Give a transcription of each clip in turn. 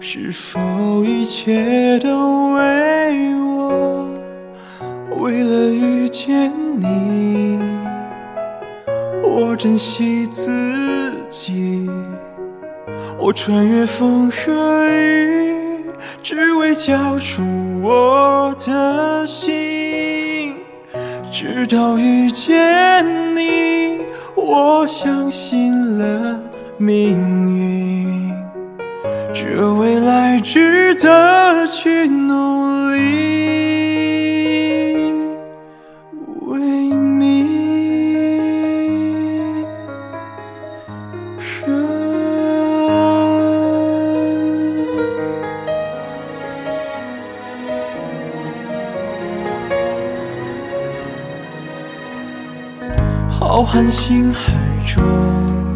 是否一切都为我？为了遇见你，我珍惜自己，我穿越风和雨，只为交出我的心。直到遇见你，我相信了。命运，这未来值得去努力。为你，浩瀚星海中。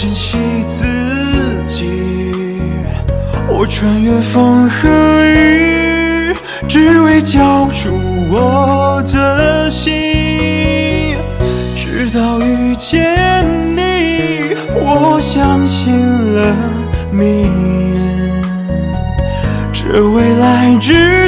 珍惜自己，我穿越风和雨，只为交出我的心。直到遇见你，我相信了命运，这未来值